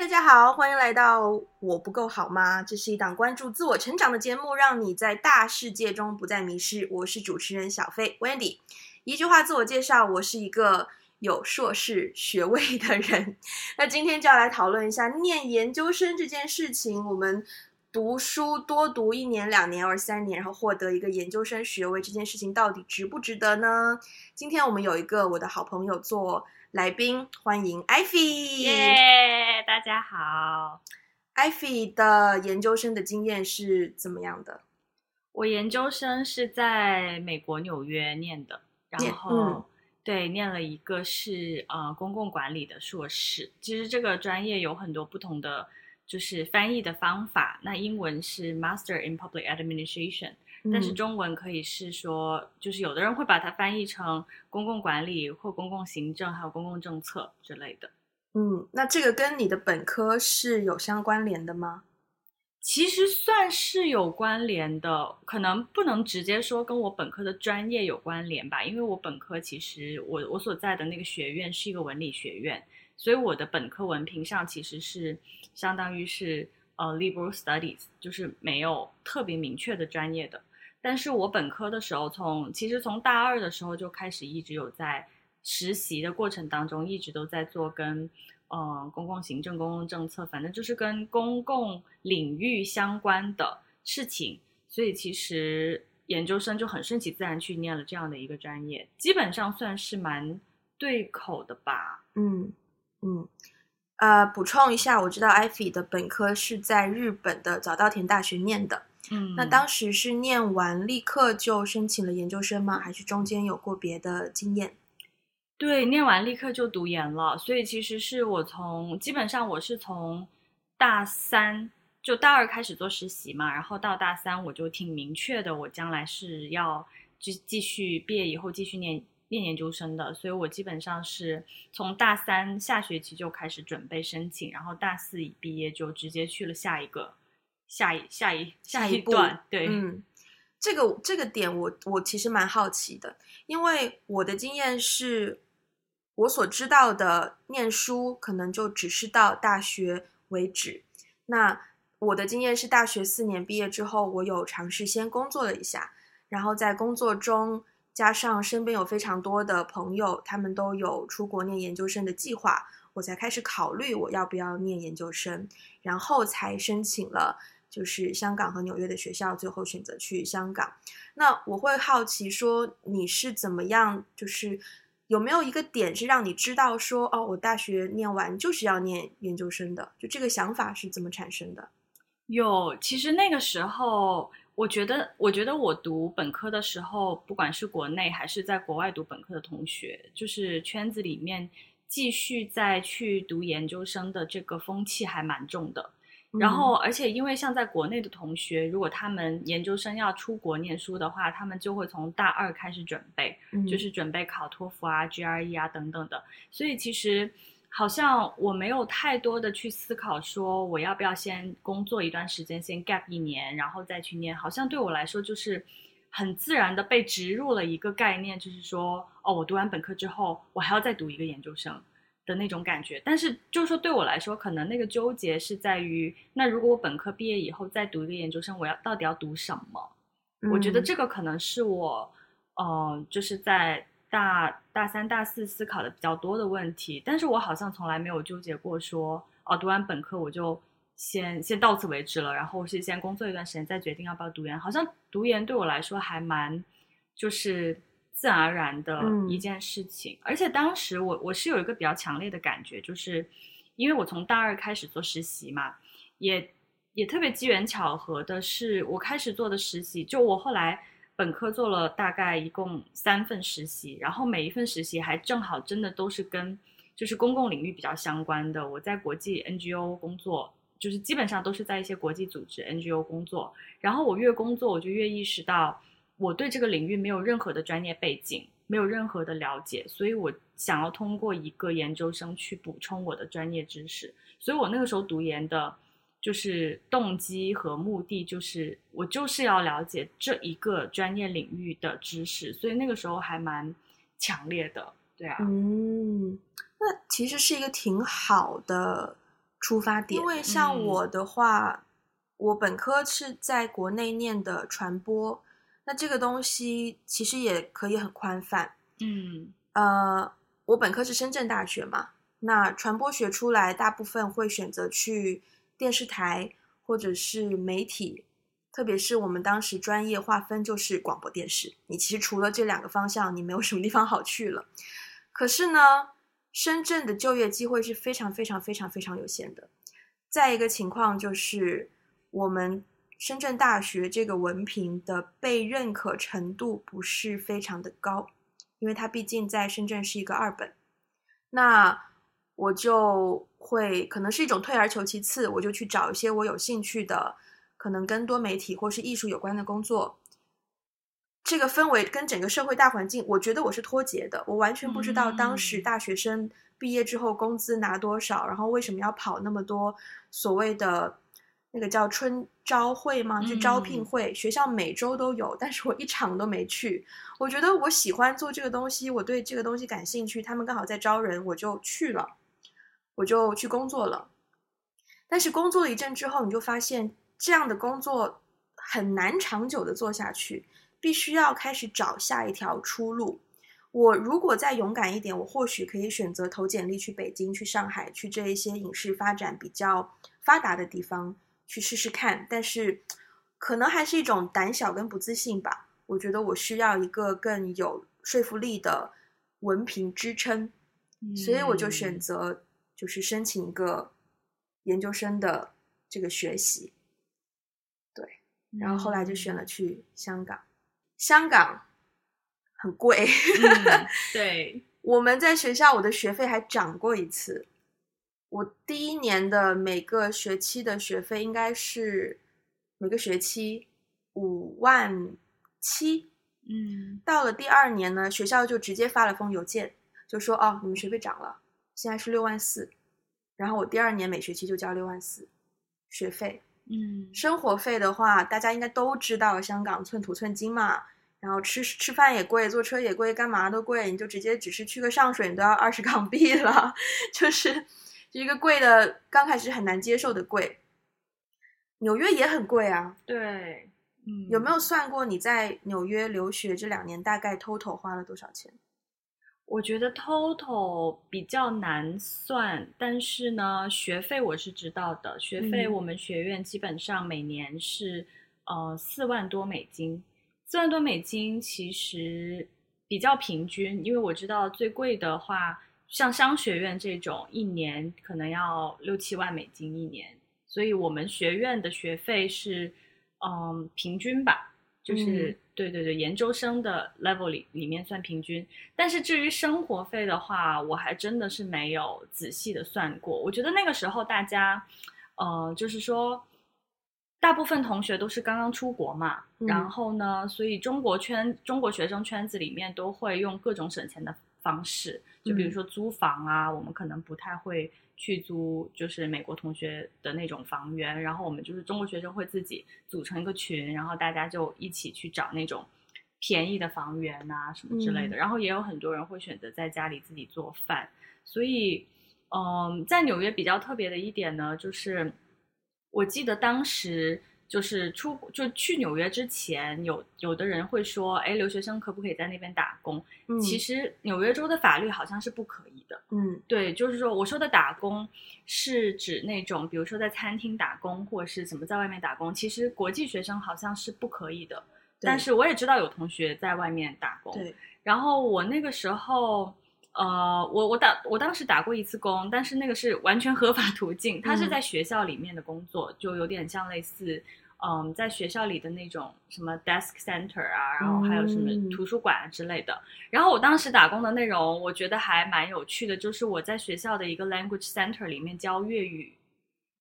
大家好，欢迎来到我不够好吗？这是一档关注自我成长的节目，让你在大世界中不再迷失。我是主持人小飞 Wendy。一句话自我介绍，我是一个有硕士学位的人。那今天就要来讨论一下念研究生这件事情。我们读书多读一年、两年或者三年，然后获得一个研究生学位，这件事情到底值不值得呢？今天我们有一个我的好朋友做来宾，欢迎 Ivy。大家好。Ivy 的研究生的经验是怎么样的？我研究生是在美国纽约念的，然后、嗯、对，念了一个是呃公共管理的硕士。其实这个专业有很多不同的就是翻译的方法。那英文是 Master in Public Administration。但是中文可以是说，嗯、就是有的人会把它翻译成公共管理或公共行政，还有公共政策之类的。嗯，那这个跟你的本科是有相关联的吗？其实算是有关联的，可能不能直接说跟我本科的专业有关联吧，因为我本科其实我我所在的那个学院是一个文理学院，所以我的本科文凭上其实是相当于是呃 liberal studies，就是没有特别明确的专业的。但是我本科的时候从，其实从大二的时候就开始一直有在实习的过程当中，一直都在做跟呃公共行政、公共政策，反正就是跟公共领域相关的事情。所以其实研究生就很顺其自然去念了这样的一个专业，基本上算是蛮对口的吧。嗯嗯，呃，补充一下，我知道 Ivy 的本科是在日本的早稻田大学念的。嗯，那当时是念完立刻就申请了研究生吗？还是中间有过别的经验？对，念完立刻就读研了。所以其实是我从基本上我是从大三就大二开始做实习嘛，然后到大三我就挺明确的，我将来是要继继续毕业以后继续念念研究生的。所以我基本上是从大三下学期就开始准备申请，然后大四一毕业就直接去了下一个。下一下一下一段，对，嗯，这个这个点我我其实蛮好奇的，因为我的经验是，我所知道的念书可能就只是到大学为止。那我的经验是，大学四年毕业之后，我有尝试先工作了一下，然后在工作中加上身边有非常多的朋友，他们都有出国念研究生的计划，我才开始考虑我要不要念研究生，然后才申请了。就是香港和纽约的学校，最后选择去香港。那我会好奇说，你是怎么样？就是有没有一个点是让你知道说，哦，我大学念完就是要念研究生的？就这个想法是怎么产生的？有，其实那个时候，我觉得，我觉得我读本科的时候，不管是国内还是在国外读本科的同学，就是圈子里面继续再去读研究生的这个风气还蛮重的。然后，而且因为像在国内的同学，如果他们研究生要出国念书的话，他们就会从大二开始准备，嗯、就是准备考托福啊、GRE 啊等等的。所以其实好像我没有太多的去思考说我要不要先工作一段时间，先 gap 一年，然后再去念。好像对我来说就是很自然的被植入了一个概念，就是说哦，我读完本科之后，我还要再读一个研究生。的那种感觉，但是就是说对我来说，可能那个纠结是在于，那如果我本科毕业以后再读一个研究生，我要到底要读什么？嗯、我觉得这个可能是我，呃，就是在大大三、大四思考的比较多的问题。但是我好像从来没有纠结过说，哦，读完本科我就先先到此为止了，然后是先工作一段时间再决定要不要读研。好像读研对我来说还蛮，就是。自然而然的一件事情，嗯、而且当时我我是有一个比较强烈的感觉，就是因为我从大二开始做实习嘛，也也特别机缘巧合的是，我开始做的实习，就我后来本科做了大概一共三份实习，然后每一份实习还正好真的都是跟就是公共领域比较相关的。我在国际 NGO 工作，就是基本上都是在一些国际组织 NGO 工作，然后我越工作，我就越意识到。我对这个领域没有任何的专业背景，没有任何的了解，所以我想要通过一个研究生去补充我的专业知识。所以我那个时候读研的，就是动机和目的，就是我就是要了解这一个专业领域的知识，所以那个时候还蛮强烈的，对啊。嗯，那其实是一个挺好的出发点。因为像我的话，嗯、我本科是在国内念的传播，那这个东西其实也可以很宽泛。嗯，呃，我本科是深圳大学嘛，那传播学出来，大部分会选择去电视台或者是媒体。特别是我们当时专业划分就是广播电视，你其实除了这两个方向，你没有什么地方好去了。可是呢，深圳的就业机会是非常非常非常非常有限的。再一个情况就是，我们深圳大学这个文凭的被认可程度不是非常的高，因为它毕竟在深圳是一个二本。那我就会可能是一种退而求其次，我就去找一些我有兴趣的。可能跟多媒体或是艺术有关的工作，这个氛围跟整个社会大环境，我觉得我是脱节的。我完全不知道当时大学生毕业之后工资拿多少，然后为什么要跑那么多所谓的那个叫春招会吗？就招聘会，学校每周都有，但是我一场都没去。我觉得我喜欢做这个东西，我对这个东西感兴趣，他们刚好在招人，我就去了，我就去工作了。但是工作了一阵之后，你就发现。这样的工作很难长久的做下去，必须要开始找下一条出路。我如果再勇敢一点，我或许可以选择投简历去北京、去上海、去这一些影视发展比较发达的地方去试试看。但是，可能还是一种胆小跟不自信吧。我觉得我需要一个更有说服力的文凭支撑，所以我就选择就是申请一个研究生的这个学习。对然后后来就选了去香港，香港很贵。嗯、对，我们在学校，我的学费还涨过一次。我第一年的每个学期的学费应该是每个学期五万七。嗯，到了第二年呢，学校就直接发了封邮件，就说：“哦，你们学费涨了，现在是六万四。”然后我第二年每学期就交六万四学费。嗯，生活费的话，大家应该都知道，香港寸土寸金嘛。然后吃吃饭也贵，坐车也贵，干嘛都贵。你就直接只是去个上水，你都要二十 港币了，就是一个贵的，刚开始很难接受的贵。纽约也很贵啊。对，嗯，有没有算过你在纽约留学这两年大概 total 花了多少钱？我觉得 total 比较难算，但是呢，学费我是知道的。学费我们学院基本上每年是呃四万多美金，四万多美金其实比较平均，因为我知道最贵的话，像商学院这种一年可能要六七万美金一年，所以我们学院的学费是嗯、呃、平均吧，就是。嗯对对对，研究生的 level 里里面算平均，但是至于生活费的话，我还真的是没有仔细的算过。我觉得那个时候大家，呃，就是说，大部分同学都是刚刚出国嘛，嗯、然后呢，所以中国圈、中国学生圈子里面都会用各种省钱的方式，就比如说租房啊，嗯、我们可能不太会。去租就是美国同学的那种房源，然后我们就是中国学生会自己组成一个群，然后大家就一起去找那种便宜的房源啊什么之类的。嗯、然后也有很多人会选择在家里自己做饭。所以，嗯，在纽约比较特别的一点呢，就是我记得当时。就是出就去纽约之前，有有的人会说，哎，留学生可不可以在那边打工？嗯，其实纽约州的法律好像是不可以的。嗯，对，就是说我说的打工是指那种，比如说在餐厅打工或者是怎么在外面打工，其实国际学生好像是不可以的。但是我也知道有同学在外面打工。对，然后我那个时候。呃，我我打我当时打过一次工，但是那个是完全合法途径，他是在学校里面的工作，嗯、就有点像类似，嗯，在学校里的那种什么 desk center 啊，然后还有什么图书馆啊之类的。嗯、然后我当时打工的内容，我觉得还蛮有趣的，就是我在学校的一个 language center 里面教粤语，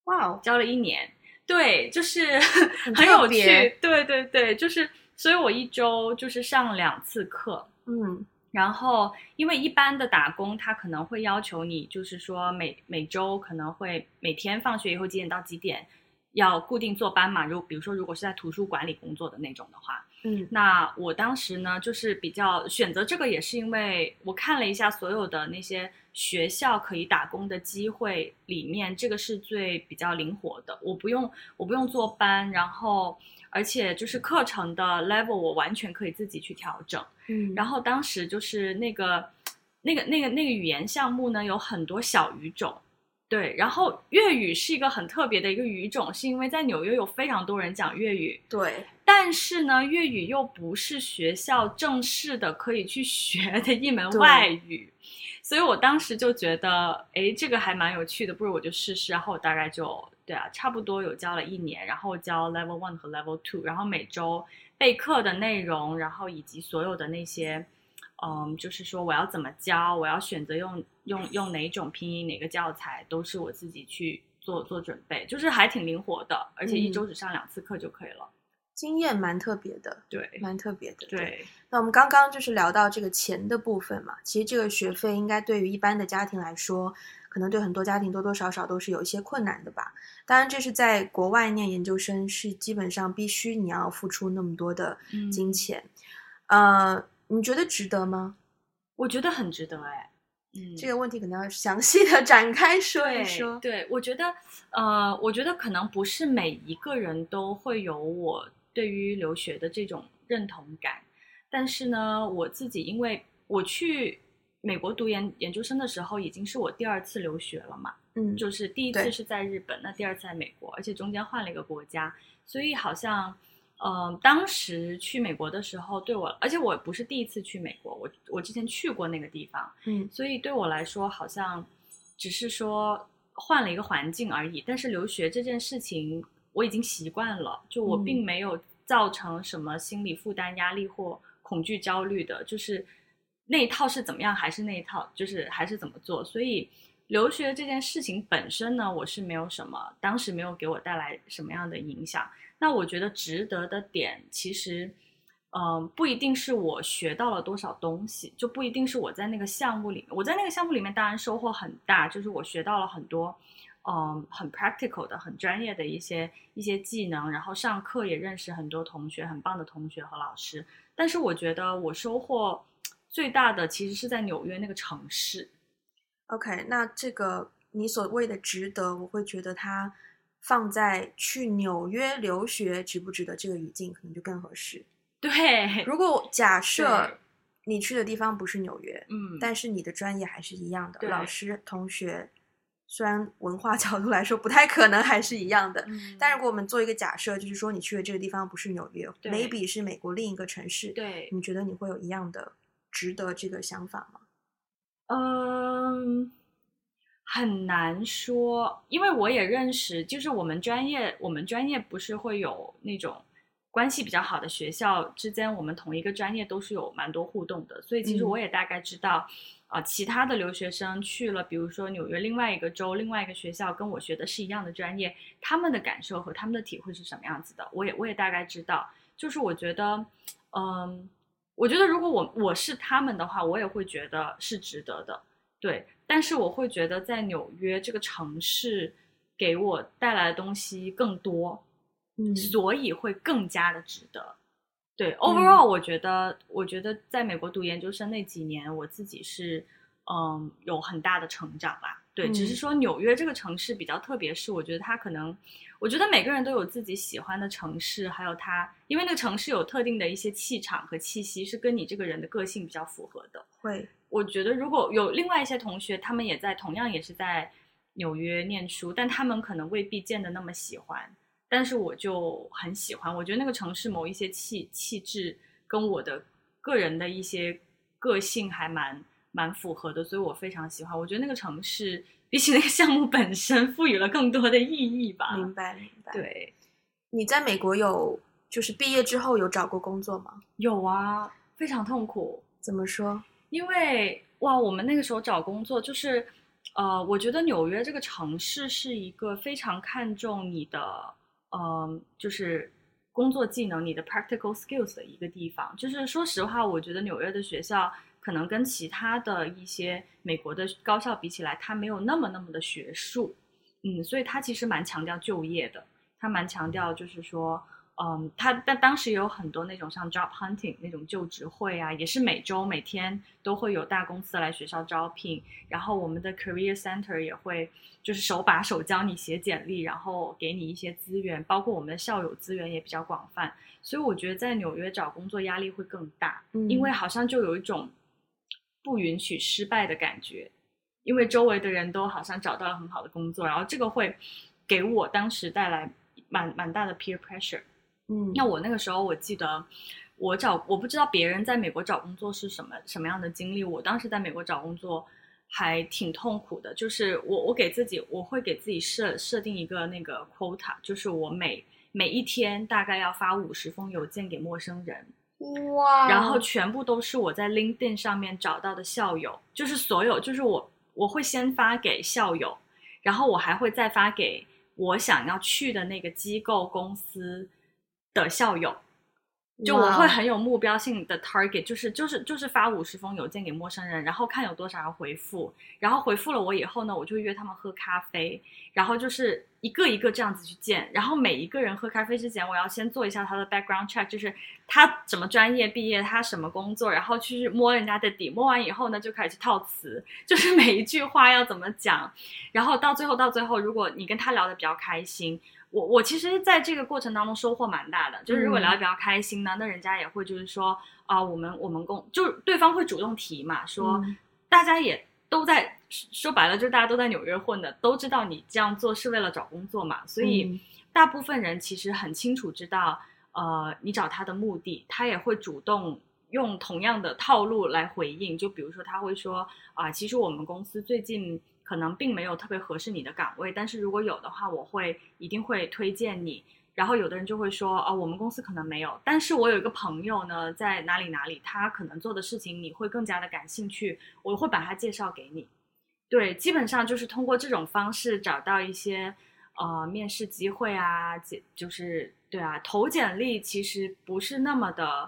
哇 Wow，教了一年，对，就是很，很有趣，对对对，就是，所以我一周就是上两次课，嗯。然后，因为一般的打工，他可能会要求你，就是说每每周可能会每天放学以后几点到几点，要固定坐班嘛。如比如说，如果是在图书馆里工作的那种的话，嗯，那我当时呢，就是比较选择这个，也是因为我看了一下所有的那些学校可以打工的机会里面，这个是最比较灵活的。我不用，我不用坐班，然后而且就是课程的 level 我完全可以自己去调整。嗯，然后当时就是那个那个那个那个语言项目呢，有很多小语种。对，然后粤语是一个很特别的一个语种，是因为在纽约有非常多人讲粤语。对，但是呢，粤语又不是学校正式的可以去学的一门外语，所以我当时就觉得，哎，这个还蛮有趣的，不如我就试试。然后我大概就对啊，差不多有教了一年，然后教 Level One 和 Level Two，然后每周备课的内容，然后以及所有的那些。嗯，就是说我要怎么教，我要选择用用用哪种拼音，哪个教材，都是我自己去做做准备，就是还挺灵活的，而且一周只上两次课就可以了。嗯、经验蛮特别的，对，蛮特别的。对，对，那我们刚刚就是聊到这个钱的部分嘛，其实这个学费应该对于一般的家庭来说，可能对很多家庭多多少少都是有一些困难的吧。当然，这是在国外念研究生，是基本上必须你要付出那么多的金钱，嗯、呃。你觉得值得吗？我觉得很值得哎，嗯，这个问题可能要详细的展开说一说。对，对，我觉得，呃，我觉得可能不是每一个人都会有我对于留学的这种认同感，但是呢，我自己因为我去美国读研研究生的时候，已经是我第二次留学了嘛，嗯，就是第一次是在日本，那第二次在美国，而且中间换了一个国家，所以好像。嗯、呃，当时去美国的时候，对我，而且我不是第一次去美国，我我之前去过那个地方，嗯，所以对我来说好像只是说换了一个环境而已。但是留学这件事情我已经习惯了，就我并没有造成什么心理负担、压力或恐惧、焦虑的，就是那一套是怎么样还是那一套，就是还是怎么做。所以留学这件事情本身呢，我是没有什么，当时没有给我带来什么样的影响。那我觉得值得的点，其实，嗯、不一定是我学到了多少东西，就不一定是我在那个项目里。我在那个项目里面当然收获很大，就是我学到了很多，嗯、很 practical 的、很专业的一些一些技能，然后上课也认识很多同学，很棒的同学和老师。但是我觉得我收获最大的其实是在纽约那个城市。OK，那这个你所谓的值得，我会觉得它。放在去纽约留学值不值得这个语境，可能就更合适。对，如果 假设你去的地方不是纽约，嗯，但是你的专业还是一样的，老师同学虽然文化角度来说不太可能还是一样的，嗯，但如果我们做一个假设，就是说你去的这个地方不是纽约对，maybe 是美国另一个城市，对，你觉得你会有一样的值得这个想法吗？嗯。很难说，因为我也认识，就是我们专业，我们专业不是会有那种关系比较好的学校之间，我们同一个专业都是有蛮多互动的，所以其实我也大概知道，啊、嗯呃，其他的留学生去了，比如说纽约另外一个州，另外一个学校，跟我学的是一样的专业，他们的感受和他们的体会是什么样子的，我也我也大概知道，就是我觉得，嗯，我觉得如果我我是他们的话，我也会觉得是值得的，对。但是我会觉得在纽约这个城市给我带来的东西更多，嗯，所以会更加的值得。对，overall，我觉得，嗯，我觉得在美国读研究生那几年，我自己是，嗯，有很大的成长吧。对，嗯，只是说纽约这个城市比较特别，是我觉得它可能，我觉得每个人都有自己喜欢的城市，还有它，因为那个城市有特定的一些气场和气息，是跟你这个人的个性比较符合的。会。我觉得如果有另外一些同学，他们也在同样也是在纽约念书，但他们可能未必见得那么喜欢，但是我就很喜欢。我觉得那个城市某一些气气质跟我的个人的一些个性还蛮蛮符合的，所以我非常喜欢。我觉得那个城市比起那个项目本身赋予了更多的意义吧。明白，明白。对，你在美国有就是毕业之后有找过工作吗？有啊，非常痛苦。怎么说？因为哇，我们那个时候找工作就是，呃，我觉得纽约这个城市是一个非常看重你的，嗯、呃，就是工作技能、你的 practical skills 的一个地方。就是说实话，我觉得纽约的学校可能跟其他的一些美国的高校比起来，它没有那么那么的学术，嗯，所以它其实蛮强调就业的，它蛮强调就是说，嗯，他但当时也有很多那种像 job hunting 那种就职会啊，也是每周每天都会有大公司来学校招聘，然后我们的 career center 也会就是手把手教你写简历，然后给你一些资源，包括我们的校友资源也比较广泛，所以我觉得在纽约找工作压力会更大，嗯，因为好像就有一种不允许失败的感觉，因为周围的人都好像找到了很好的工作，然后这个会给我当时带来蛮蛮大的 peer pressure。嗯，那我那个时候我记得，我找我不知道别人在美国找工作是什么什么样的经历。我当时在美国找工作还挺痛苦的，就是我我给自己我会给自己设设定一个那个 quota，就是我每每一天大概要发五十封邮件给陌生人，哇，然后全部都是我在 LinkedIn 上面找到的校友，就是所有就是我我会先发给校友，然后我还会再发给我想要去的那个机构公司。的校友，就我会很有目标性的 target，就是就是就是发五十封邮件给陌生人，然后看有多少人回复，然后回复了我以后呢，我就约他们喝咖啡，然后就是一个一个这样子去见，然后每一个人喝咖啡之前，我要先做一下他的 background check，就是他什么专业毕业，他什么工作，然后去摸人家的底，摸完以后呢，就开始去套词，就是每一句话要怎么讲，然后到最后到最后，如果你跟他聊得比较开心。我我其实在这个过程当中收获蛮大的，就是如果聊得比较开心呢，嗯、那人家也会就是说啊、呃，我们我们共就对方会主动提嘛，说、嗯、大家也都在说白了，就是大家都在纽约混的，都知道你这样做是为了找工作嘛，所以大部分人其实很清楚知道，呃，你找他的目的，他也会主动用同样的套路来回应，就比如说他会说啊、呃，其实我们公司最近。可能并没有特别合适你的岗位，但是如果有的话，我会一定会推荐你。然后有的人就会说，哦，我们公司可能没有，但是我有一个朋友呢，在哪里哪里，他可能做的事情你会更加的感兴趣，我会把他介绍给你。对，基本上就是通过这种方式找到一些呃面试机会啊，就是对啊，投简历其实不是那么的，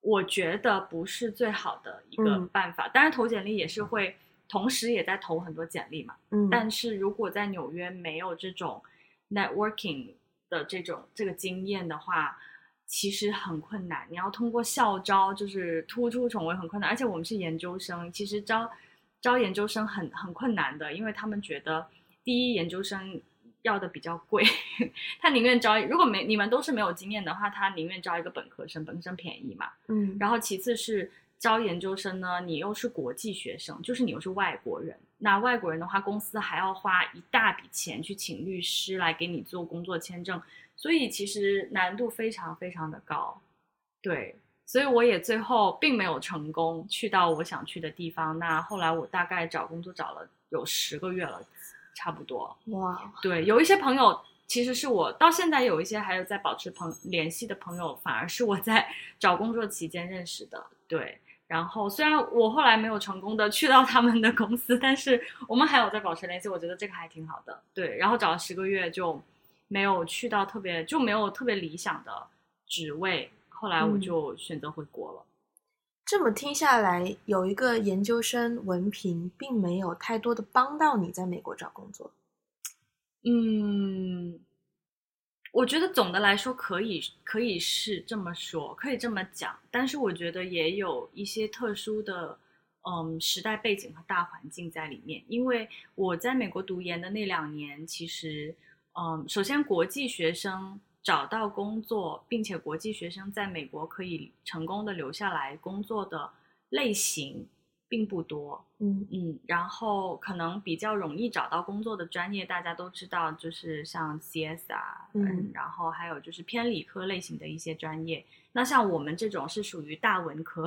我觉得不是最好的一个办法。嗯、当然，投简历也是会。同时也在投很多简历嘛，嗯，但是如果在纽约没有这种 networking 的这种这个经验的话，其实很困难。你要通过校招就是突出重围很困难，而且我们是研究生，其实招招研究生很很困难的，因为他们觉得第一研究生要的比较贵，他宁愿招，如果没你们都是没有经验的话，他宁愿招一个本科生，本科生便宜嘛，嗯，然后其次是。招研究生呢，你又是国际学生，就是你又是外国人。那外国人的话，公司还要花一大笔钱去请律师来给你做工作签证，所以其实难度非常非常的高。对，所以我也最后并没有成功去到我想去的地方。那后来我大概找工作找了有十个月了，差不多。哇，对，有一些朋友其实是我到现在有一些还有在保持朋联系的朋友，反而是我在 找工作期间认识的。对。然后，虽然我后来没有成功的去到他们的公司，但是我们还有在保持联系，我觉得这个还挺好的。对，然后找了十个月就没有去到特别就没有特别理想的职位，后来我就选择回国了。嗯，这么听下来，有一个研究生文凭并没有太多的帮到你在美国找工作。嗯。我觉得总的来说可以可以是这么说，可以这么讲，但是我觉得也有一些特殊的，嗯，时代背景和大环境在里面。因为我在美国读研的那两年，其实，嗯，首先国际学生找到工作，并且国际学生在美国可以成功的留下来工作的类型。并不多，嗯嗯，然后可能比较容易找到工作的专业，大家都知道，就是像 CS 啊，嗯，嗯，然后还有就是偏理科类型的一些专业。那像我们这种是属于大文科，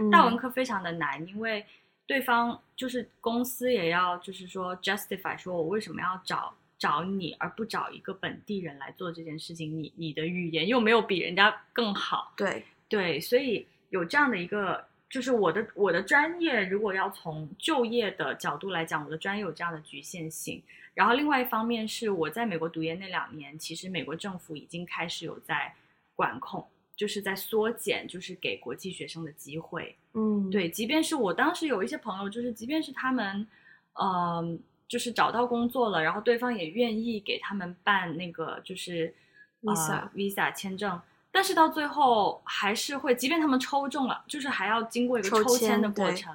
嗯、大文科非常的难，因为对方就是公司也要就是说 justify 说我为什么要找找你，而不找一个本地人来做这件事情？你你的语言又没有比人家更好，对对，所以有这样的一个。就是我的我的专业，如果要从就业的角度来讲，我的专业有这样的局限性。然后另外一方面是我在美国读研那两年，其实美国政府已经开始有在管控，就是在缩减，就是给国际学生的机会。嗯，对，即便是我当时有一些朋友，就是即便是他们，嗯、呃，就是找到工作了，然后对方也愿意给他们办那个就是。Visa、呃、Visa 签证，但是到最后还是会，即便他们抽中了，就是还要经过一个抽签的过程。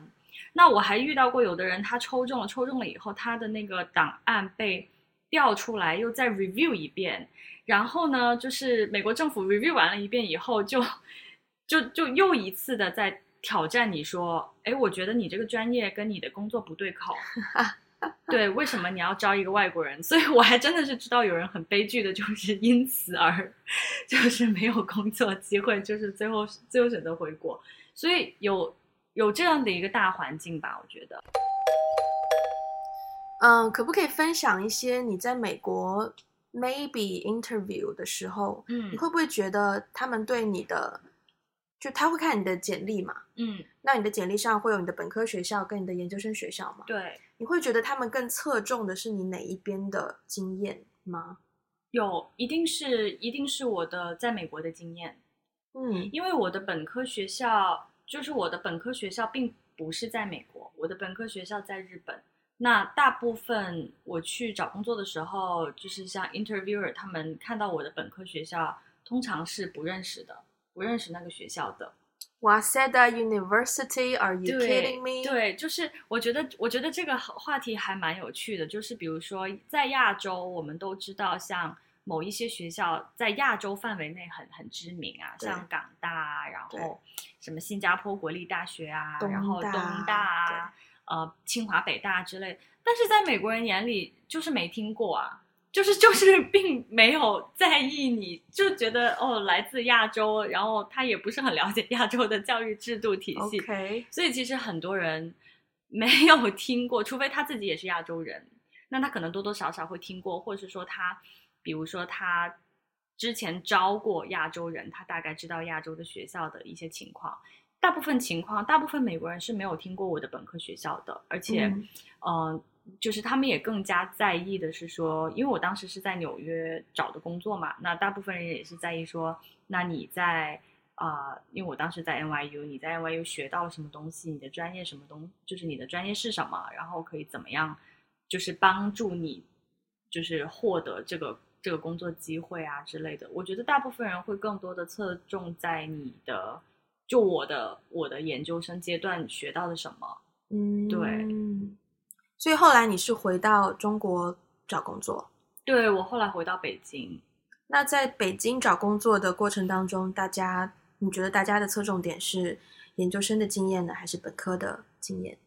那我还遇到过有的人，他抽中了，抽中了以后，他的那个档案被调出来，又再 review 一遍，然后呢，就是美国政府 review 完了一遍以后就，就就就又一次的在挑战你说，哎，我觉得你这个专业跟你的工作不对口，对，为什么你要招一个外国人？所以我还真的是知道有人很悲剧的，就是因此而就是没有工作机会，就是最后最后选择回国，所以有。有这样的一个大环境吧，我觉得。嗯，可不可以分享一些你在美国 maybe interview 的时候，嗯，你会不会觉得他们对你的，就他会看你的简历嘛？嗯，那你的简历上会有你的本科学校跟你的研究生学校吗？对，你会觉得他们更侧重的是你哪一边的经验吗？有，一定是一定是我的在美国的经验。嗯，因为我的本科学校。就是我的本科学校并不是在美国，我的本科学校在日本。那大部分我去找工作的时候，就是像 interviewer 他们看到我的本科学校，通常是不认识的，不认识那个学校的。Waseda University？Are you kidding me？对，对，就是我觉得，我觉得这个话题还蛮有趣的。就是比如说，在亚洲，我们都知道像。某一些学校在亚洲范围内很很知名啊，像港大啊，然后什么新加坡国立大学啊，然后东大啊，呃，清华北大之类。但是在美国人眼里，就是没听过啊，就是就是并没有在意你，你就觉得哦，来自亚洲，然后他也不是很了解亚洲的教育制度体系。Okay. 所以其实很多人 没有听过，除非他自己也是亚洲人，那他可能多多少少会听过，或者是说他。比如说，他之前招过亚洲人，他大概知道亚洲的学校的一些情况。大部分情况，大部分美国人是没有听过我的本科学校的，而且，嗯、呃，就是他们也更加在意的是说，因为我当时是在纽约找的工作嘛，那大部分人也是在意说，那你在啊、呃，因为我当时在 NYU，你在 NYU 学到了什么东西，你的专业什么东，就是你的专业是什么，然后可以怎么样，就是帮助你，就是获得这个。这个工作机会啊之类的，我觉得大部分人会更多的侧重在你的，就我的我的研究生阶段学到的什么，嗯，对。所以后来你是回到中国找工作？对，我后来回到北京。那在北京找工作的过程当中，大家你觉得大家的侧重点是研究生的经验呢，还是本科的经验？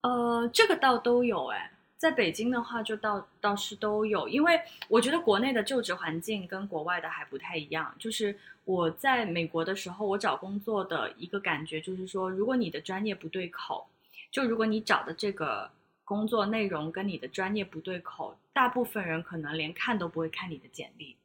呃，这个倒都有哎。在北京的话，就倒倒是都有，因为我觉得国内的就职环境跟国外的还不太一样。就是我在美国的时候，我找工作的一个感觉就是说，如果你的专业不对口，就如果你找的这个工作内容跟你的专业不对口，大部分人可能连看都不会看你的简历。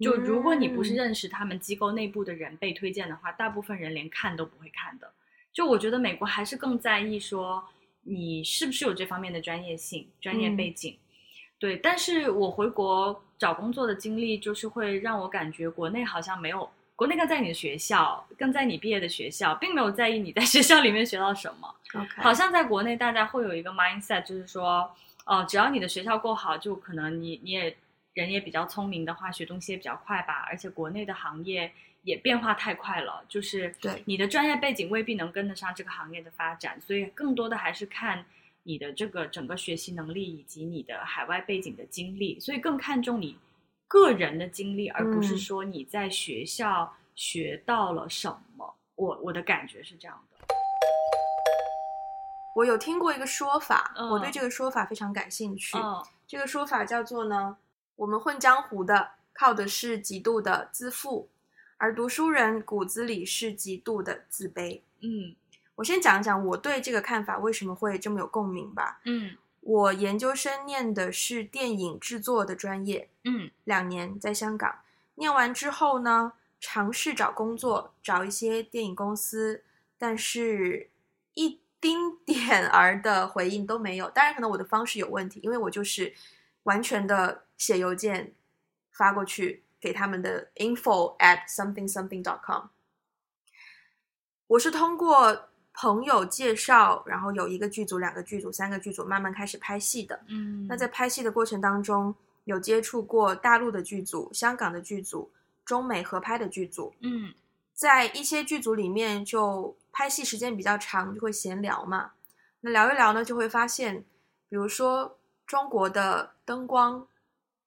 就如果你不是认识他们机构内部的人被推荐的话，大部分人连看都不会看的。就我觉得美国还是更在意说。你是不是有这方面的专业性、专业背景？嗯、对，但是我回国找工作的经历，就是会让我感觉国内好像没有，国内更在你的学校，更在你毕业的学校，并没有在意你在学校里面学到什么。Okay. 好像在国内大家会有一个 mindset，就是说，哦、呃，只要你的学校够好，就可能你你也人也比较聪明的话，学东西也比较快吧。而且国内的行业。也变化太快了，就是对你的专业背景未必能跟得上这个行业的发展，所以更多的还是看你的这个整个学习能力以及你的海外背景的经历，所以更看重你个人的经历，而不是说你在学校学到了什么。嗯、我我的感觉是这样的。我有听过一个说法，嗯、我对这个说法非常感兴趣。嗯、这个说法叫做呢，我们混江湖的靠的是极度的自负。而读书人骨子里是极度的自卑。嗯，我先讲一讲我对这个看法为什么会这么有共鸣吧。嗯，我研究生念的是电影制作的专业。嗯，两年在香港念完之后呢，尝试找工作，找一些电影公司，但是一丁点儿的回应都没有。当然，可能我的方式有问题，因为我就是完全的写邮件发过去。给他们的 info at something something dot com。我是通过朋友介绍，然后有一个剧组、两个剧组、三个剧组，慢慢开始拍戏的。嗯，那在拍戏的过程当中，有接触过大陆的剧组、香港的剧组、中美合拍的剧组。嗯，在一些剧组里面，就拍戏时间比较长，就会闲聊嘛。那聊一聊呢，就会发现，比如说中国的灯光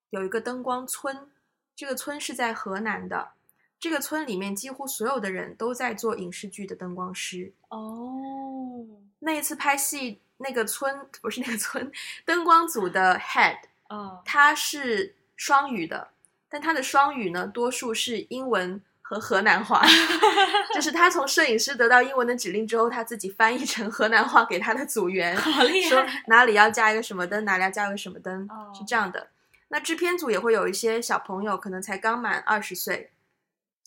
有一个灯光村，这个村是在河南的。这个村里面几乎所有的人都在做影视剧的灯光师。哦，那一次拍戏，那个村不是那个村，灯光组的 head，哦，他是双语的，但他的双语呢，多数是英文和河南话，就是他从摄影师得到英文的指令之后，他自己翻译成河南话给他的组员，好厉害，说哪里要加一个什么灯，哪里要加一个什么灯，哦，是这样的。那制片组也会有一些小朋友，可能才刚满二十岁。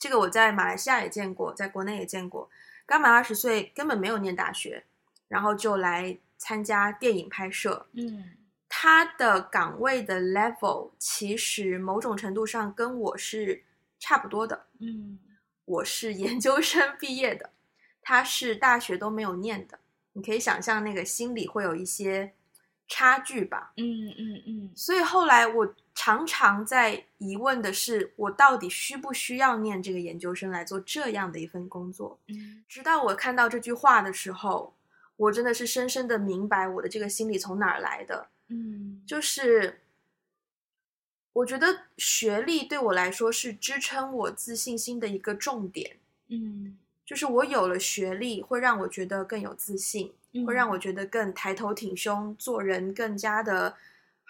这个我在马来西亚也见过，在国内也见过。刚满二十岁，根本没有念大学，然后就来参加电影拍摄。嗯，他的岗位的 level 其实某种程度上跟我是差不多的。嗯，我是研究生毕业的，他是大学都没有念的。你可以想象那个心里会有一些差距吧。嗯嗯嗯。所以后来我。常常在疑问的是，我到底需不需要念这个研究生来做这样的一份工作？嗯，直到我看到这句话的时候，我真的是深深的明白我的这个心理从哪儿来的。嗯，就是我觉得学历对我来说是支撑我自信心的一个重点。嗯，就是我有了学历，会让我觉得更有自信，嗯，会让我觉得更抬头挺胸，做人更加的。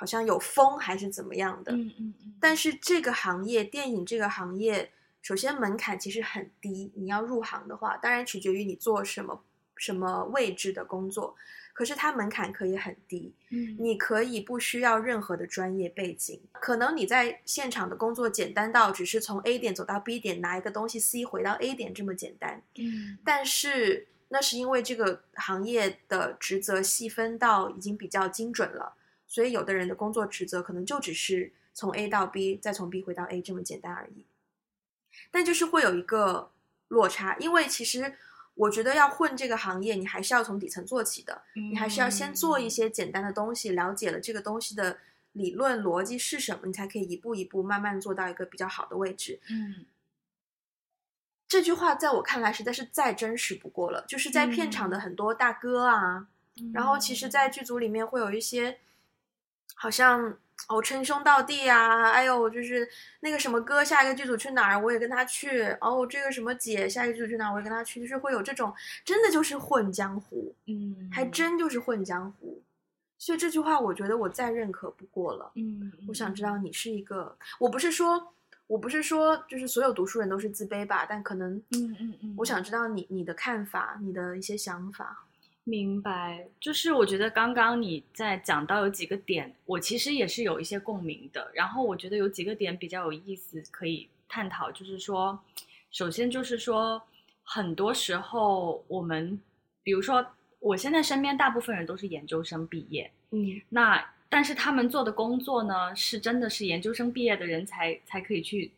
好像有风还是怎么样的，嗯嗯嗯。但是这个行业，电影这个行业，首先门槛其实很低。你要入行的话，当然取决于你做什么什么位置的工作，可是它门槛可以很低。嗯，你可以不需要任何的专业背景，可能你在现场的工作简单到只是从 A 点走到 B 点，拿一个东西 C 回到 A 点这么简单。嗯，但是那是因为这个行业的职责细分到已经比较精准了。所以，有的人的工作职责可能就只是从 A 到 B，再从 B 回到 A 这么简单而已。但就是会有一个落差，因为其实我觉得要混这个行业，你还是要从底层做起的。你还是要先做一些简单的东西，了解了这个东西的理论逻辑是什么，你才可以一步一步慢慢做到一个比较好的位置。嗯，这句话在我看来实在是再真实不过了。就是在片场的很多大哥啊，然后其实，在剧组里面会有一些。好像哦称兄道弟啊，哎呦，就是那个什么哥，下一个剧组去哪儿，我也跟他去。哦，这个什么姐，下一个剧组去哪儿，我也跟他去。就是会有这种，真的就是混江湖，嗯，还真就是混江湖。所以这句话，我觉得我再认可不过了。嗯，我想知道你是一个，我不是说，我不是说，就是所有读书人都是自卑吧，但可能，嗯嗯嗯，我想知道你你的看法，你的一些想法。明白，就是我觉得刚刚你在讲到有几个点，我其实也是有一些共鸣的。然后我觉得有几个点比较有意思，可以探讨。就是说，首先就是说，很多时候我们，比如说，我现在身边大部分人都是研究生毕业，嗯，那但是他们做的工作呢，是真的是研究生毕业的人才才可以去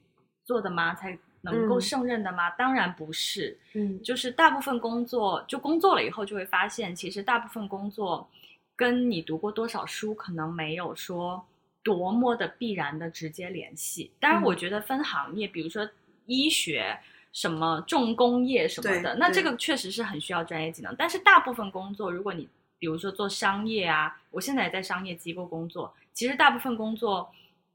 做的吗？才能够胜任的吗？嗯，当然不是。嗯，就是大部分工作，就工作了以后就会发现，其实大部分工作跟你读过多少书可能没有说多么的必然的直接联系。当然，我觉得分行业，嗯，比如说医学、什么重工业什么的，那这个确实是很需要专业技能。但是大部分工作，如果你比如说做商业啊，我现在也在商业机构工作，其实大部分工作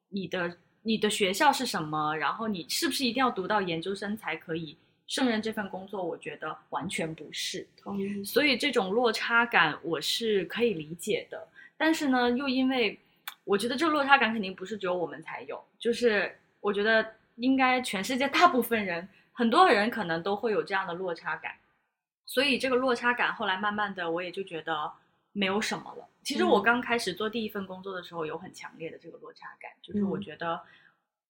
你的。你的学校是什么？然后你是不是一定要读到研究生才可以胜任这份工作？我觉得完全不是。同意。所以这种落差感我是可以理解的。但是呢，又因为我觉得这个落差感肯定不是只有我们才有，就是我觉得应该全世界大部分人，很多人可能都会有这样的落差感。所以这个落差感后来慢慢的，我也就觉得没有什么了。其实我刚开始做第一份工作的时候，有很强烈的这个落差感，就是我觉得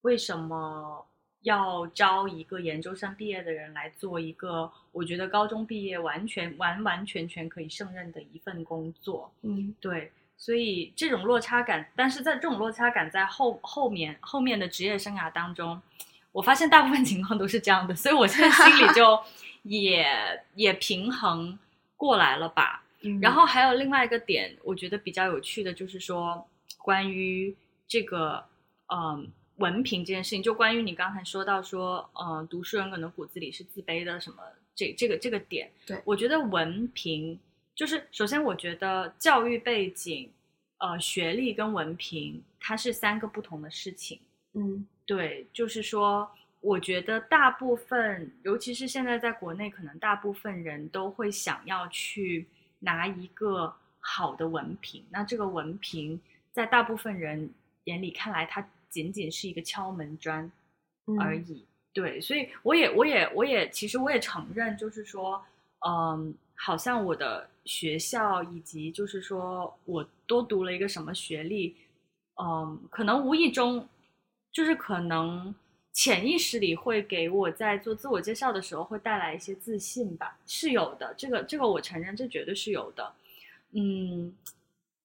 为什么要招一个研究生毕业的人来做一个我觉得高中毕业完全完完全全可以胜任的一份工作？嗯，对，所以这种落差感，但是在这种落差感在后后面后面的职业生涯当中，我发现大部分情况都是这样的，所以我现在心里就 也也平衡过来了吧。然后还有另外一个点，我觉得比较有趣的就是说，关于这个嗯。文凭这件事情，就关于你刚才说到说，呃，读书人可能骨子里是自卑的，什么这这个这个点，对，我觉得文凭就是首先，我觉得教育背景，呃，学历跟文凭它是三个不同的事情。嗯，对，就是说，我觉得大部分，尤其是现在在国内，可能大部分人都会想要去拿一个好的文凭。那这个文凭在大部分人眼里看来，它仅仅是一个敲门砖而已，嗯、对，所以我也，我也，我也，其实我也承认，就是说，嗯，好像我的学校以及就是说我多读了一个什么学历，嗯，可能无意中，就是可能潜意识里会给我在做自我介绍的时候会带来一些自信吧，是有的，这个，这个我承认，这绝对是有的，嗯。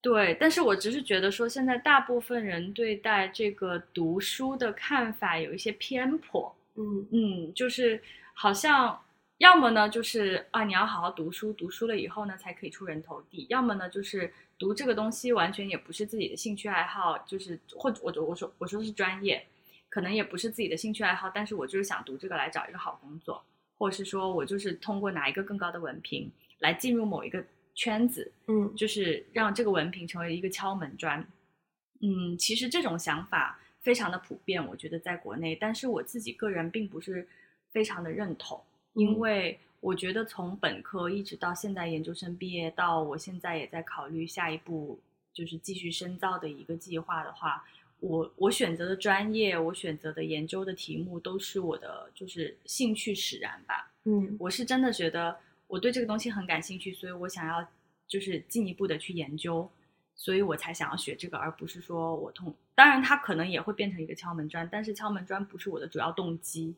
对，但是我只是觉得说，现在大部分人对待这个读书的看法有一些偏颇，嗯嗯，就是好像要么呢，就是啊，你要好好读书，读书了以后呢，才可以出人头地；要么呢，就是读这个东西完全也不是自己的兴趣爱好，就是或者我我说我说是专业，可能也不是自己的兴趣爱好，但是我就是想读这个来找一个好工作，或者是说我就是通过拿一个更高的文凭来进入某一个。圈子，嗯，就是让这个文凭成为一个敲门砖，嗯，其实这种想法非常的普遍，我觉得在国内，但是我自己个人并不是非常的认同，因为我觉得从本科一直到现在研究生毕业，到我现在也在考虑下一步就是继续深造的一个计划的话，我我选择的专业，我选择的研究的题目都是我的就是兴趣使然吧，嗯，我是真的觉得。我对这个东西很感兴趣，所以我想要就是进一步的去研究，所以我才想要学这个，而不是说我通。当然，它可能也会变成一个敲门砖，但是敲门砖不是我的主要动机。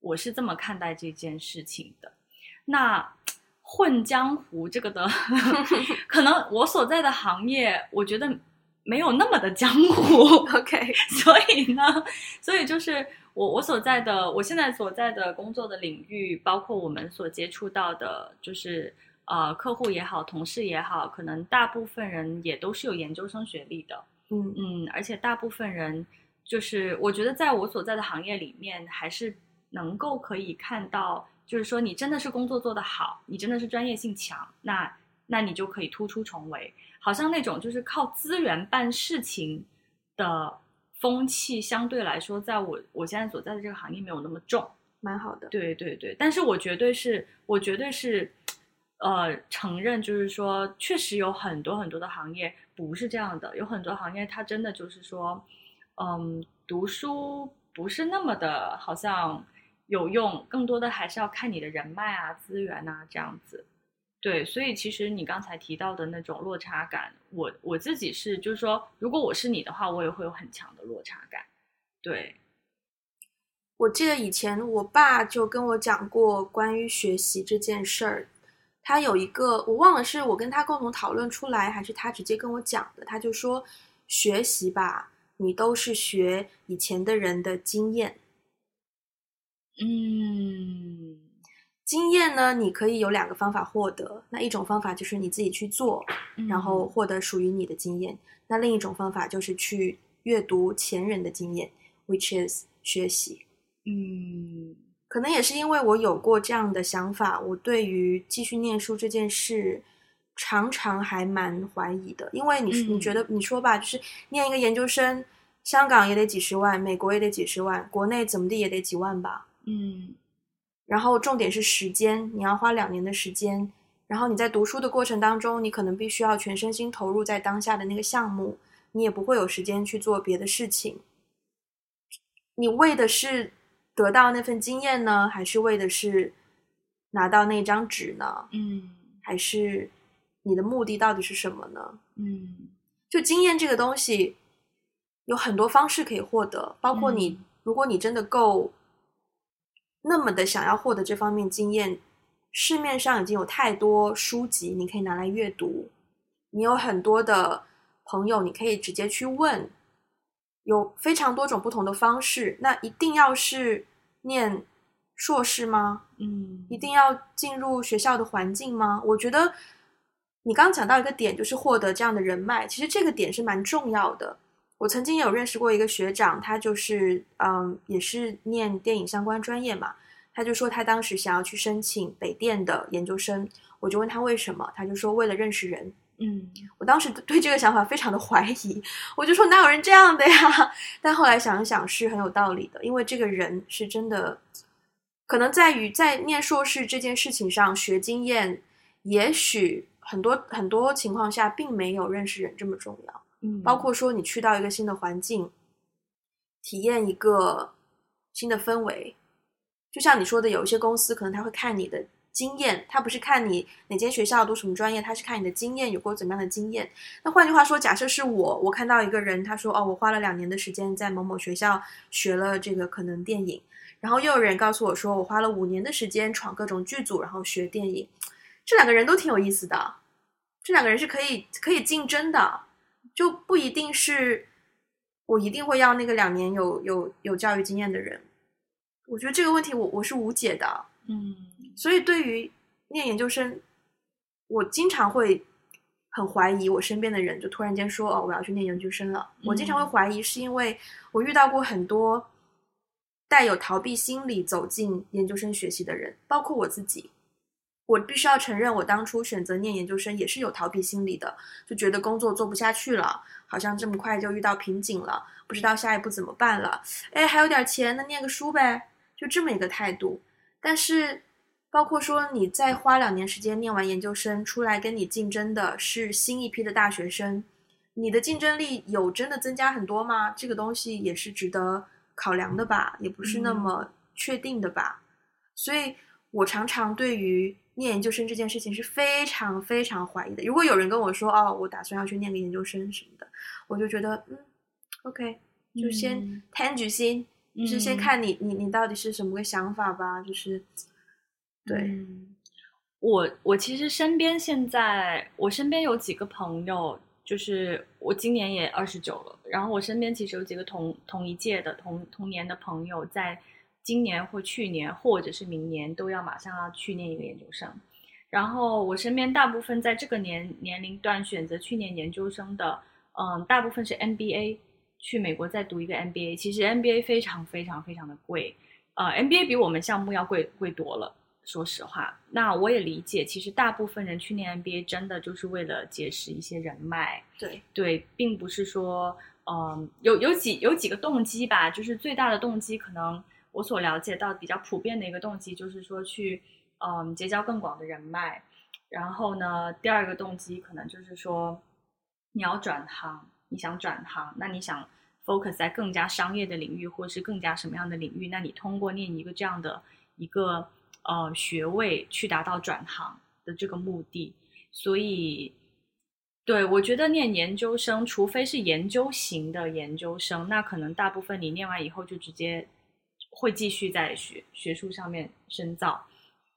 我是这么看待这件事情的。那混江湖这个的，可能我所在的行业，我觉得没有那么的江湖。OK，所以呢，所以就是。我我所在的，我现在所在的工作的领域，包括我们所接触到的，就是呃，客户也好，同事也好，可能大部分人也都是有研究生学历的，嗯嗯，而且大部分人就是，我觉得在我所在的行业里面，还是能够可以看到，就是说你真的是工作做得好，你真的是专业性强，那那你就可以突出重围，好像那种就是靠资源办事情的。风气相对来说，在我我现在所在的这个行业没有那么重，蛮好的。对对对，但是我绝对是，我绝对是，呃，承认就是说，确实有很多很多的行业不是这样的，有很多行业它真的就是说，嗯，读书不是那么的，好像有用，更多的还是要看你的人脉啊、资源啊这样子。对，所以其实你刚才提到的那种落差感，我我自己是，就是说，如果我是你的话，我也会有很强的落差感。对，我记得以前我爸就跟我讲过关于学习这件事儿，他有一个我忘了是我跟他共同讨论出来，还是他直接跟我讲的，他就说学习吧，你都是学以前的人的经验。嗯。经验呢，你可以有两个方法获得。那一种方法就是你自己去做，然后获得属于你的经验。嗯。那另一种方法就是去阅读前人的经验，which is 学习。嗯，可能也是因为我有过这样的想法，我对于继续念书这件事常常还蛮怀疑的。因为你你觉得你说吧，就是念一个研究生，香港也得几十万，美国也得几十万，国内怎么地也得几万吧？嗯。然后重点是时间，你要花两年的时间。然后你在读书的过程当中，你可能必须要全身心投入在当下的那个项目，你也不会有时间去做别的事情。你为的是得到那份经验呢，还是为的是拿到那张纸呢？嗯，还是你的目的到底是什么呢？嗯，就经验这个东西，有很多方式可以获得，包括你，嗯，如果你真的够。那么的想要获得这方面经验，市面上已经有太多书籍你可以拿来阅读，你有很多的朋友你可以直接去问，有非常多种不同的方式。那一定要是念硕士吗？嗯，一定要进入学校的环境吗？我觉得你刚刚讲到一个点，就是获得这样的人脉，其实这个点是蛮重要的。我曾经有认识过一个学长，他就是嗯，也是念电影相关专业嘛。他就说他当时想要去申请北电的研究生，我就问他为什么，他就说为了认识人。嗯，我当时对这个想法非常的怀疑，我就说哪有人这样的呀？但后来想一想是很有道理的，因为这个人是真的，可能在于在念硕士这件事情上学经验，也许很多很多情况下并没有认识人这么重要。包括说你去到一个新的环境，体验一个新的氛围。就像你说的，有一些公司可能他会看你的经验，他不是看你哪间学校读什么专业，他是看你的经验有过怎么样的经验。那换句话说，假设是我，我看到一个人，他说哦，我花了两年的时间在某某学校学了这个可能电影，然后又有人告诉我说我花了五年的时间闯各种剧组，然后学电影，这两个人都挺有意思的，这两个人是可以可以竞争的，就不一定是我一定会要那个两年有有有教育经验的人。我觉得这个问题我我是无解的，嗯，所以对于念研究生，我经常会很怀疑我身边的人，就突然间说哦，我要去念研究生了。我经常会怀疑，是因为我遇到过很多带有逃避心理走进研究生学习的人，包括我自己。我必须要承认，我当初选择念研究生也是有逃避心理的，就觉得工作做不下去了，好像这么快就遇到瓶颈了，不知道下一步怎么办了。哎，还有点钱，那念个书呗。就这么一个态度，但是包括说你再花两年时间念完研究生出来跟你竞争的是新一批的大学生，你的竞争力有真的增加很多吗？这个东西也是值得考量的吧，也不是那么确定的吧。嗯。所以我常常对于念研究生这件事情是非常非常怀疑的。如果有人跟我说哦，我打算要去念个研究生什么的，我就觉得嗯，OK，就先摊举心。就是先看你你你到底是什么个想法吧，就是，对，嗯、我我其实身边现在我身边有几个朋友，就是我今年也二十九了，然后我身边其实有几个同同一届的同同年的朋友，在今年或去年或者是明年都要马上要去念一个研究生，然后我身边大部分在这个年年龄段选择去念研究生的，嗯，大部分是 MBA。去美国再读一个 MBA，其实 MBA 非常非常非常的贵，呃，MBA 比我们项目要贵贵多了。说实话，那我也理解，其实大部分人去念 MBA 真的就是为了结识一些人脉。对对，并不是说，嗯、呃，有有几有几个动机吧，就是最大的动机，可能我所了解到比较普遍的一个动机，就是说去，嗯、结交更广的人脉。然后呢，第二个动机可能就是说，你要转行。你想转行，那你想 focus 在更加商业的领域，或是更加什么样的领域？那你通过念一个这样的一个呃学位，去达到转行的这个目的。所以，对，我觉得念研究生，除非是研究型的研究生，那可能大部分你念完以后就直接会继续在学学术上面深造。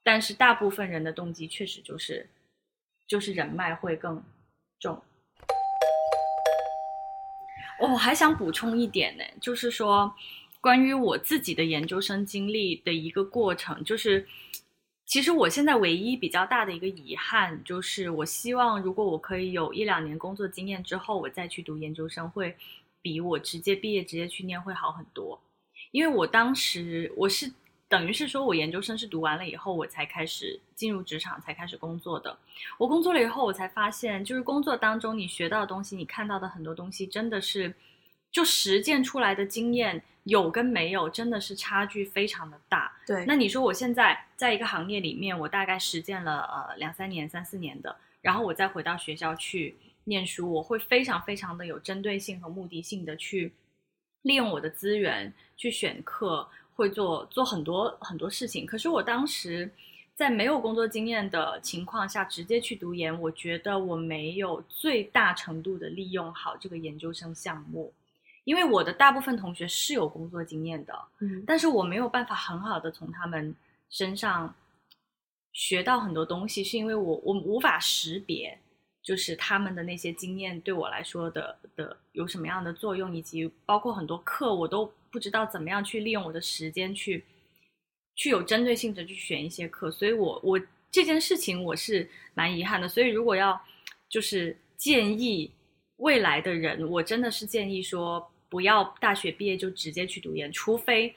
但是大部分人的动机确实就是就是人脉会更重。我还想补充一点呢，就是说，关于我自己的研究生经历的一个过程，就是，其实我现在唯一比较大的一个遗憾，就是我希望如果我可以有一两年工作经验之后，我再去读研究生，会比我直接毕业直接去念会好很多，因为我当时我是。等于是说，我研究生是读完了以后，我才开始进入职场，才开始工作的。我工作了以后，我才发现，就是工作当中你学到的东西，你看到的很多东西，真的是就实践出来的经验有跟没有，真的是差距非常的大。对。那你说我现在在一个行业里面，我大概实践了呃两三年、三四年的，然后我再回到学校去念书，我会非常非常的有针对性和目的性的去利用我的资源去选课。会做做很多很多事情，可是我当时在没有工作经验的情况下直接去读研，我觉得我没有最大程度的利用好这个研究生项目，因为我的大部分同学是有工作经验的，嗯，但是我没有办法很好的从他们身上学到很多东西，是因为我我无法识别，就是他们的那些经验对我来说的的有什么样的作用，以及包括很多课我都。不知道怎么样去利用我的时间去，去有针对性的去选一些课，所以我我这件事情我是蛮遗憾的。所以如果要就是建议未来的人，我真的是建议说，不要大学毕业就直接去读研，除非，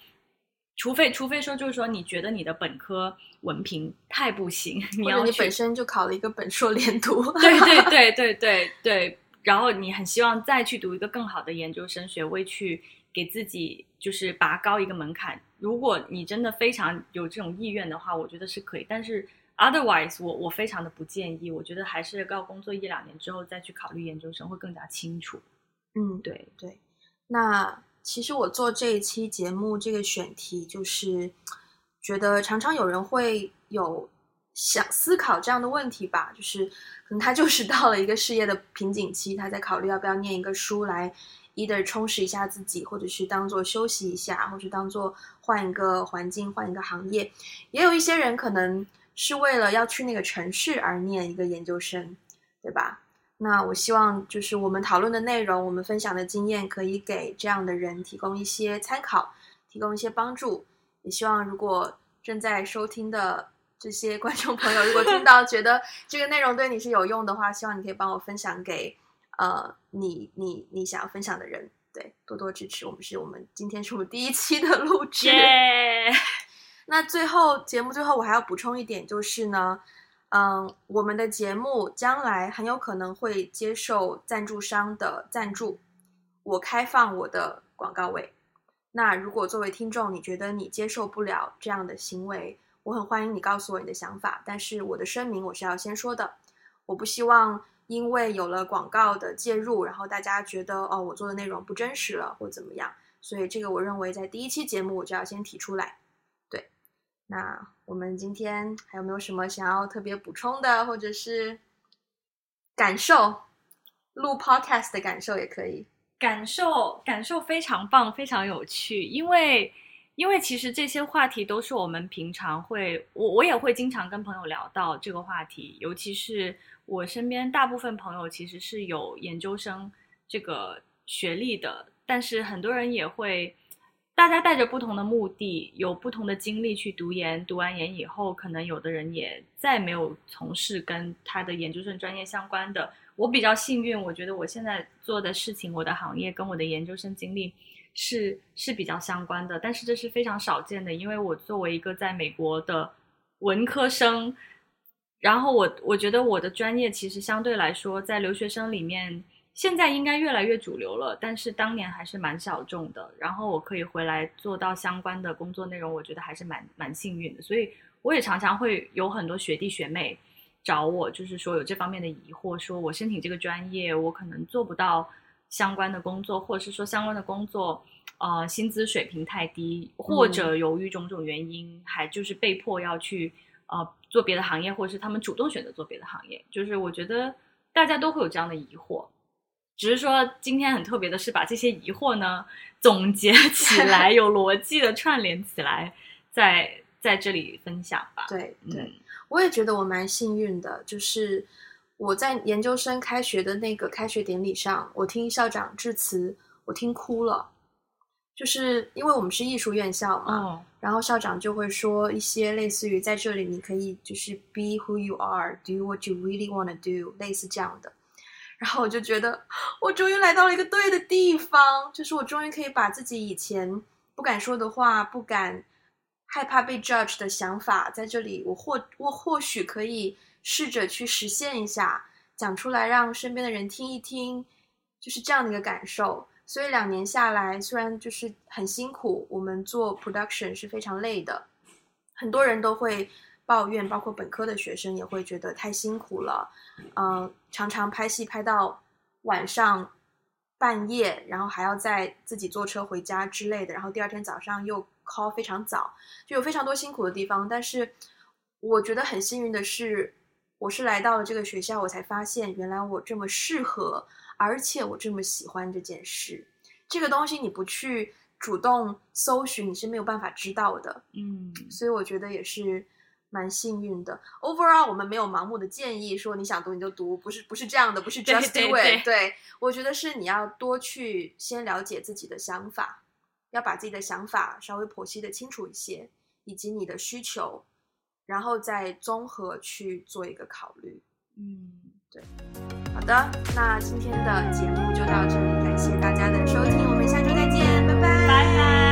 除非，除非说，就是说，你觉得你的本科文凭太不行，你要你本身就考了一个本硕连读，对对 对对对对，然后你很希望再去读一个更好的研究生学位，去给自己就是拔高一个门槛。如果你真的非常有这种意愿的话，我觉得是可以，但是。Otherwise，我我非常的不建议。我觉得还是要工作一两年之后再去考虑研究生会更加清楚。嗯，对对。那其实我做这一期节目这个选题，就是觉得常常有人会有想思考这样的问题吧，就是可能他就是到了一个事业的瓶颈期，他在考虑要不要念一个书来，either 充实一下自己，或者是当做休息一下，或者当做换一个环境、换一个行业。也有一些人可能。是为了要去那个城市而念一个研究生，对吧？那我希望就是我们讨论的内容，我们分享的经验，可以给这样的人提供一些参考，提供一些帮助。也希望如果正在收听的这些观众朋友，如果听到觉得这个内容对你是有用的话，希望你可以帮我分享给呃你你你想要分享的人，对，多多支持我们。是我们今天是我们第一期的录制。那最后节目最后我还要补充一点，就是呢，嗯，我们的节目将来很有可能会接受赞助商的赞助，我开放我的广告位。那如果作为听众你觉得你接受不了这样的行为，我很欢迎你告诉我你的想法。但是我的声明我是要先说的，我不希望因为有了广告的介入，然后大家觉得哦我做的内容不真实了或怎么样。所以这个我认为在第一期节目我就要先提出来。那我们今天还有没有什么想要特别补充的，或者是感受？录 podcast 的感受也可以。感受感受非常棒，非常有趣。因为因为其实这些话题都是我们平常会，我我也会经常跟朋友聊到这个话题。尤其是我身边大部分朋友其实是有研究生这个学历的，但是很多人也会。大家带着不同的目的，有不同的经历去读研。读完研以后，可能有的人也再没有从事跟他的研究生专业相关的。我比较幸运，我觉得我现在做的事情，我的行业跟我的研究生经历是是比较相关的。但是这是非常少见的，因为我作为一个在美国的文科生，然后我我觉得我的专业其实相对来说，在留学生里面。现在应该越来越主流了，但是当年还是蛮小众的。然后我可以回来做到相关的工作内容，我觉得还是蛮蛮幸运的。所以我也常常会有很多学弟学妹找我，就是说有这方面的疑惑，说我申请这个专业，我可能做不到相关的工作，或者是说相关的工作，呃，薪资水平太低，或者由于种种原因，嗯、还就是被迫要去呃做别的行业，或者是他们主动选择做别的行业。就是我觉得大家都会有这样的疑惑。只是说，今天很特别的是，把这些疑惑呢 总结起来，有逻辑的串联起来，在在这里分享吧。对对，对嗯、我也觉得我蛮幸运的，就是我在研究生开学的那个开学典礼上，我听校长致辞，我听哭了。就是因为我们是艺术院校嘛，哦、然后校长就会说一些类似于在这里你可以就是 be who you are, do what you really want to do，类似这样的。然后我就觉得，我终于来到了一个对的地方，就是我终于可以把自己以前不敢说的话、不敢害怕被 judge 的想法，在这里，我或我或许可以试着去实现一下，讲出来，让身边的人听一听，就是这样的一个感受。所以两年下来，虽然就是很辛苦，我们做 production 是非常累的，很多人都会。抱怨，包括本科的学生也会觉得太辛苦了，嗯、呃，常常拍戏拍到晚上半夜，然后还要再自己坐车回家之类的，然后第二天早上又 call 非常早，就有非常多辛苦的地方。但是我觉得很幸运的是，我是来到了这个学校，我才发现原来我这么适合，而且我这么喜欢这件事。这个东西你不去主动搜寻，你是没有办法知道的。嗯，所以我觉得也是。蛮幸运的，overall 我们没有盲目的建议说你想读你就读，不是不是这样的，不是 just do it。对，我觉得是你要多去先了解自己的想法，要把自己的想法稍微剖析的清楚一些，以及你的需求，然后再综合去做一个考虑。嗯，对，好的，那今天的节目就到这里，感谢大家的收听，我们下周再见，拜拜，拜拜。